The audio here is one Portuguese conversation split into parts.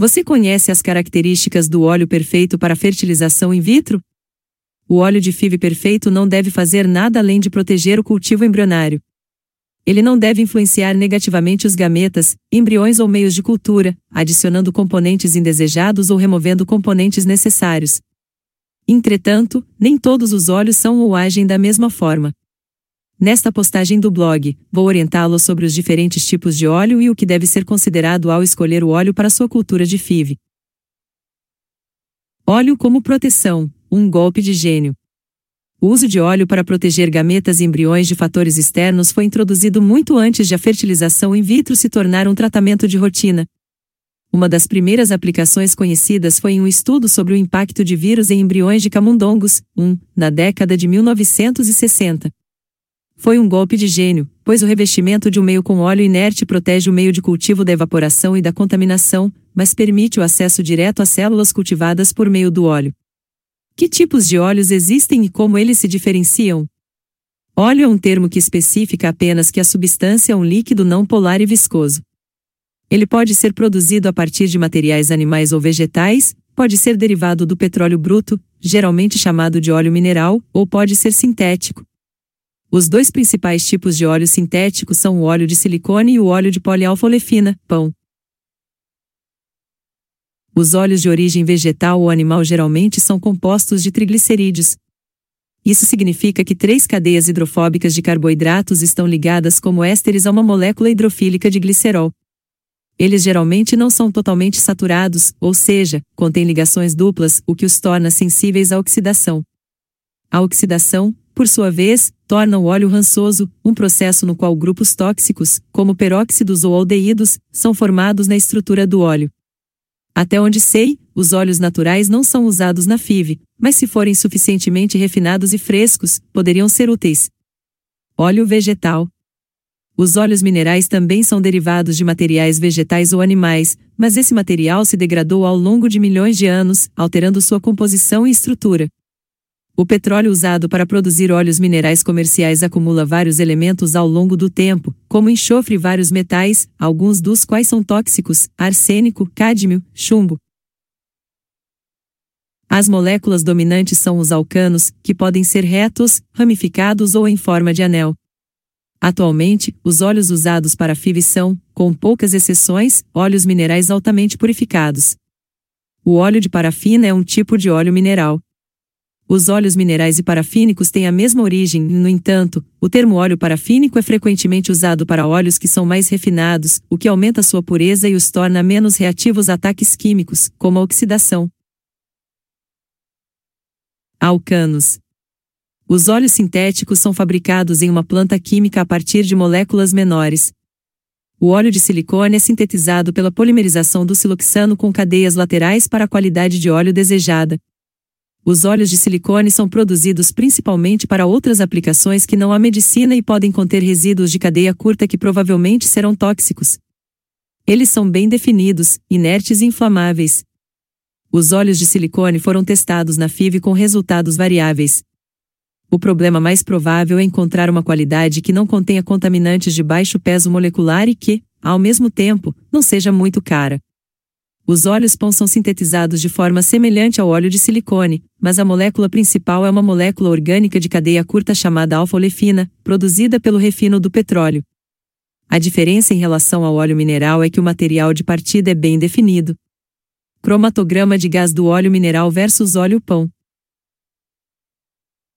Você conhece as características do óleo perfeito para fertilização in vitro? O óleo de FIV perfeito não deve fazer nada além de proteger o cultivo embrionário. Ele não deve influenciar negativamente os gametas, embriões ou meios de cultura, adicionando componentes indesejados ou removendo componentes necessários. Entretanto, nem todos os óleos são ou agem da mesma forma. Nesta postagem do blog, vou orientá-lo sobre os diferentes tipos de óleo e o que deve ser considerado ao escolher o óleo para sua cultura de FIV. Óleo como proteção, um golpe de gênio. O uso de óleo para proteger gametas e embriões de fatores externos foi introduzido muito antes de a fertilização in vitro se tornar um tratamento de rotina. Uma das primeiras aplicações conhecidas foi em um estudo sobre o impacto de vírus em embriões de camundongos, um, na década de 1960. Foi um golpe de gênio, pois o revestimento de um meio com óleo inerte protege o meio de cultivo da evaporação e da contaminação, mas permite o acesso direto às células cultivadas por meio do óleo. Que tipos de óleos existem e como eles se diferenciam? Óleo é um termo que especifica apenas que a substância é um líquido não polar e viscoso. Ele pode ser produzido a partir de materiais animais ou vegetais, pode ser derivado do petróleo bruto, geralmente chamado de óleo mineral, ou pode ser sintético, os dois principais tipos de óleo sintético são o óleo de silicone e o óleo de polialfolefina, pão. Os óleos de origem vegetal ou animal geralmente são compostos de triglicerídeos. Isso significa que três cadeias hidrofóbicas de carboidratos estão ligadas como ésteres a uma molécula hidrofílica de glicerol. Eles geralmente não são totalmente saturados, ou seja, contêm ligações duplas, o que os torna sensíveis à oxidação. A oxidação, por sua vez, torna o óleo rançoso, um processo no qual grupos tóxicos, como peróxidos ou aldeídos, são formados na estrutura do óleo. Até onde sei, os óleos naturais não são usados na FIV, mas se forem suficientemente refinados e frescos, poderiam ser úteis. Óleo vegetal. Os óleos minerais também são derivados de materiais vegetais ou animais, mas esse material se degradou ao longo de milhões de anos, alterando sua composição e estrutura. O petróleo usado para produzir óleos minerais comerciais acumula vários elementos ao longo do tempo, como enxofre e vários metais, alguns dos quais são tóxicos: arsênico, cádmio, chumbo. As moléculas dominantes são os alcanos, que podem ser retos, ramificados ou em forma de anel. Atualmente, os óleos usados para FIV são, com poucas exceções, óleos minerais altamente purificados. O óleo de parafina é um tipo de óleo mineral. Os óleos minerais e parafínicos têm a mesma origem, no entanto, o termo óleo parafínico é frequentemente usado para óleos que são mais refinados, o que aumenta sua pureza e os torna menos reativos a ataques químicos, como a oxidação. Alcanos. Os óleos sintéticos são fabricados em uma planta química a partir de moléculas menores. O óleo de silicone é sintetizado pela polimerização do siloxano com cadeias laterais para a qualidade de óleo desejada. Os óleos de silicone são produzidos principalmente para outras aplicações que não a medicina e podem conter resíduos de cadeia curta que provavelmente serão tóxicos. Eles são bem definidos, inertes e inflamáveis. Os óleos de silicone foram testados na FIV com resultados variáveis. O problema mais provável é encontrar uma qualidade que não contenha contaminantes de baixo peso molecular e que, ao mesmo tempo, não seja muito cara. Os óleos POM são sintetizados de forma semelhante ao óleo de silicone, mas a molécula principal é uma molécula orgânica de cadeia curta chamada alfa-olefina, produzida pelo refino do petróleo. A diferença em relação ao óleo mineral é que o material de partida é bem definido. Cromatograma de gás do óleo mineral versus óleo pão.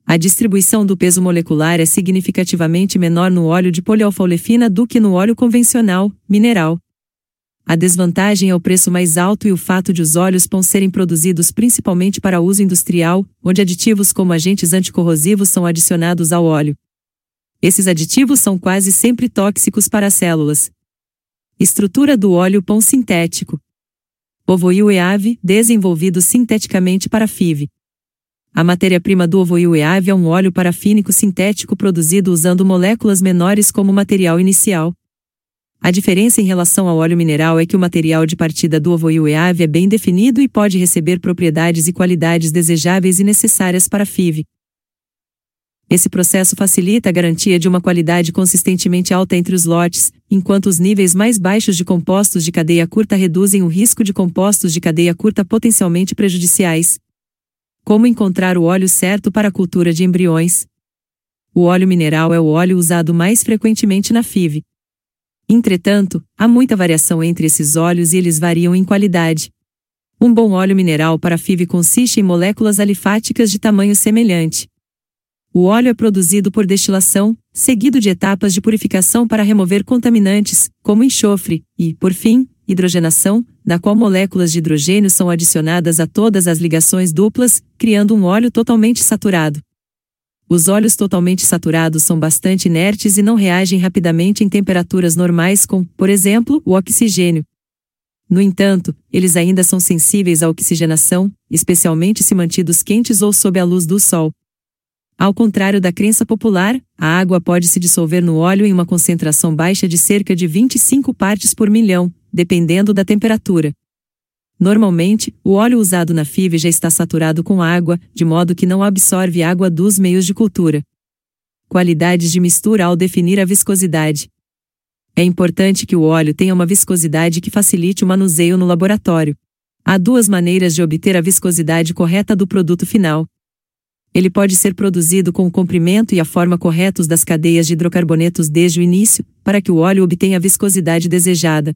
A distribuição do peso molecular é significativamente menor no óleo de polialfa-olefina do que no óleo convencional, mineral. A desvantagem é o preço mais alto e o fato de os óleos POM serem produzidos principalmente para uso industrial, onde aditivos como agentes anticorrosivos são adicionados ao óleo. Esses aditivos são quase sempre tóxicos para as células. Estrutura do óleo POM sintético. Ovoil EAV, desenvolvido sinteticamente para FIV. A matéria-prima do ovoil EAV é um óleo parafínico sintético produzido usando moléculas menores como material inicial. A diferença em relação ao óleo mineral é que o material de partida do ovoil EAV é bem definido e pode receber propriedades e qualidades desejáveis e necessárias para FIV. Esse processo facilita a garantia de uma qualidade consistentemente alta entre os lotes, enquanto os níveis mais baixos de compostos de cadeia curta reduzem o risco de compostos de cadeia curta potencialmente prejudiciais. Como encontrar o óleo certo para a cultura de embriões? O óleo mineral é o óleo usado mais frequentemente na FIV. Entretanto, há muita variação entre esses óleos e eles variam em qualidade. Um bom óleo mineral para FIV consiste em moléculas alifáticas de tamanho semelhante. O óleo é produzido por destilação, seguido de etapas de purificação para remover contaminantes, como enxofre, e, por fim, hidrogenação, na qual moléculas de hidrogênio são adicionadas a todas as ligações duplas, criando um óleo totalmente saturado. Os óleos totalmente saturados são bastante inertes e não reagem rapidamente em temperaturas normais com, por exemplo, o oxigênio. No entanto, eles ainda são sensíveis à oxigenação, especialmente se mantidos quentes ou sob a luz do sol. Ao contrário da crença popular, a água pode se dissolver no óleo em uma concentração baixa de cerca de 25 partes por milhão, dependendo da temperatura. Normalmente, o óleo usado na FIV já está saturado com água, de modo que não absorve água dos meios de cultura. Qualidades de mistura ao definir a viscosidade. É importante que o óleo tenha uma viscosidade que facilite o manuseio no laboratório. Há duas maneiras de obter a viscosidade correta do produto final, ele pode ser produzido com o comprimento e a forma corretos das cadeias de hidrocarbonetos desde o início, para que o óleo obtenha a viscosidade desejada.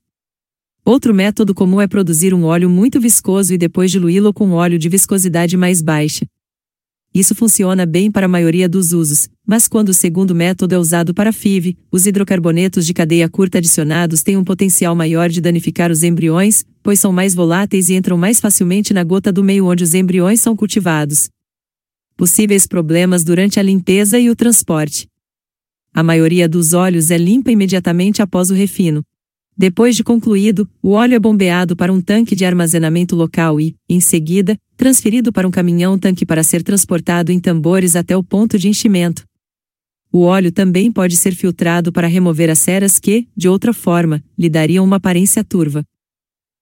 Outro método comum é produzir um óleo muito viscoso e depois diluí-lo com óleo de viscosidade mais baixa. Isso funciona bem para a maioria dos usos, mas quando o segundo método é usado para FIV, os hidrocarbonetos de cadeia curta adicionados têm um potencial maior de danificar os embriões, pois são mais voláteis e entram mais facilmente na gota do meio onde os embriões são cultivados possíveis problemas durante a limpeza e o transporte. A maioria dos óleos é limpa imediatamente após o refino. Depois de concluído, o óleo é bombeado para um tanque de armazenamento local e, em seguida, transferido para um caminhão-tanque para ser transportado em tambores até o ponto de enchimento. O óleo também pode ser filtrado para remover as ceras que, de outra forma, lhe dariam uma aparência turva.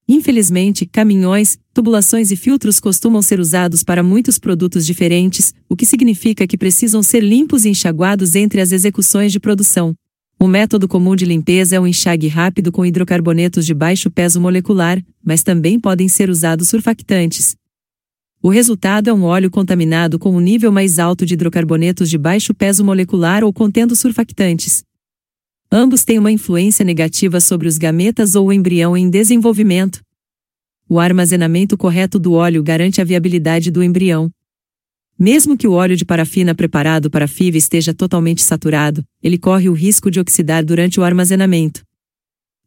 Infelizmente, caminhões, tubulações e filtros costumam ser usados para muitos produtos diferentes, o que significa que precisam ser limpos e enxaguados entre as execuções de produção. Um método comum de limpeza é o enxague rápido com hidrocarbonetos de baixo peso molecular, mas também podem ser usados surfactantes. O resultado é um óleo contaminado com um nível mais alto de hidrocarbonetos de baixo peso molecular ou contendo surfactantes. Ambos têm uma influência negativa sobre os gametas ou o embrião em desenvolvimento. O armazenamento correto do óleo garante a viabilidade do embrião. Mesmo que o óleo de parafina preparado para FIV esteja totalmente saturado, ele corre o risco de oxidar durante o armazenamento.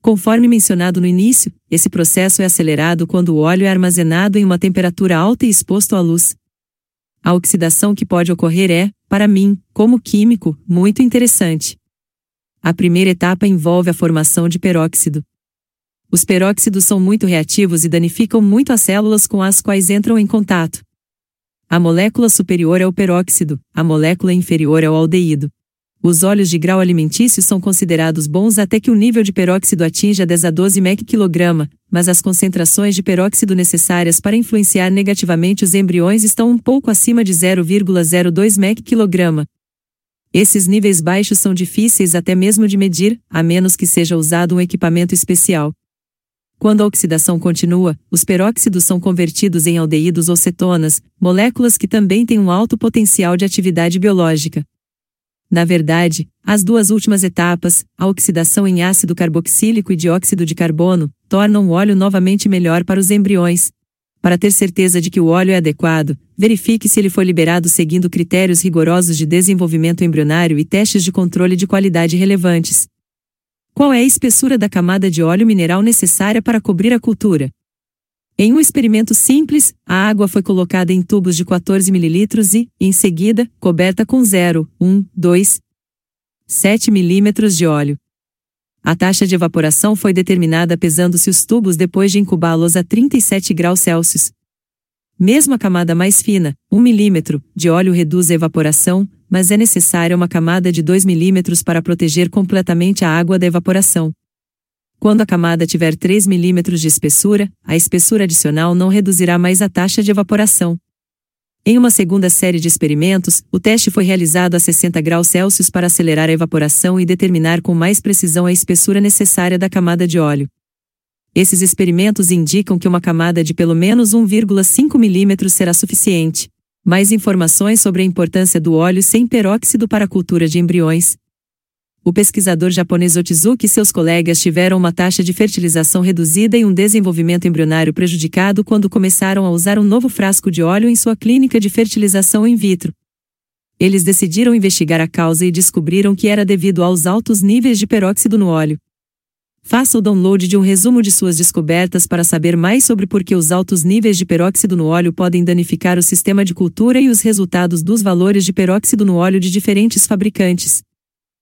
Conforme mencionado no início, esse processo é acelerado quando o óleo é armazenado em uma temperatura alta e exposto à luz. A oxidação que pode ocorrer é, para mim, como químico, muito interessante. A primeira etapa envolve a formação de peróxido. Os peróxidos são muito reativos e danificam muito as células com as quais entram em contato. A molécula superior é o peróxido, a molécula inferior é o aldeído. Os óleos de grau alimentício são considerados bons até que o nível de peróxido atinja 10 a 12 mEq/kg, mas as concentrações de peróxido necessárias para influenciar negativamente os embriões estão um pouco acima de 0,02 mEq/kg, esses níveis baixos são difíceis até mesmo de medir, a menos que seja usado um equipamento especial. Quando a oxidação continua, os peróxidos são convertidos em aldeídos ou cetonas, moléculas que também têm um alto potencial de atividade biológica. Na verdade, as duas últimas etapas, a oxidação em ácido carboxílico e dióxido de carbono, tornam o óleo novamente melhor para os embriões, para ter certeza de que o óleo é adequado, verifique se ele foi liberado seguindo critérios rigorosos de desenvolvimento embrionário e testes de controle de qualidade relevantes. Qual é a espessura da camada de óleo mineral necessária para cobrir a cultura? Em um experimento simples, a água foi colocada em tubos de 14 ml e, em seguida, coberta com 0, 1, 2, 7 milímetros de óleo. A taxa de evaporação foi determinada pesando-se os tubos depois de incubá-los a 37 graus Celsius. Mesmo a camada mais fina, 1 milímetro, de óleo reduz a evaporação, mas é necessária uma camada de 2 milímetros para proteger completamente a água da evaporação. Quando a camada tiver 3 milímetros de espessura, a espessura adicional não reduzirá mais a taxa de evaporação. Em uma segunda série de experimentos, o teste foi realizado a 60 graus Celsius para acelerar a evaporação e determinar com mais precisão a espessura necessária da camada de óleo. Esses experimentos indicam que uma camada de pelo menos 1,5 mm será suficiente. Mais informações sobre a importância do óleo sem peróxido para a cultura de embriões, o pesquisador japonês Otizuki e seus colegas tiveram uma taxa de fertilização reduzida e um desenvolvimento embrionário prejudicado quando começaram a usar um novo frasco de óleo em sua clínica de fertilização in vitro. Eles decidiram investigar a causa e descobriram que era devido aos altos níveis de peróxido no óleo. Faça o download de um resumo de suas descobertas para saber mais sobre por que os altos níveis de peróxido no óleo podem danificar o sistema de cultura e os resultados dos valores de peróxido no óleo de diferentes fabricantes.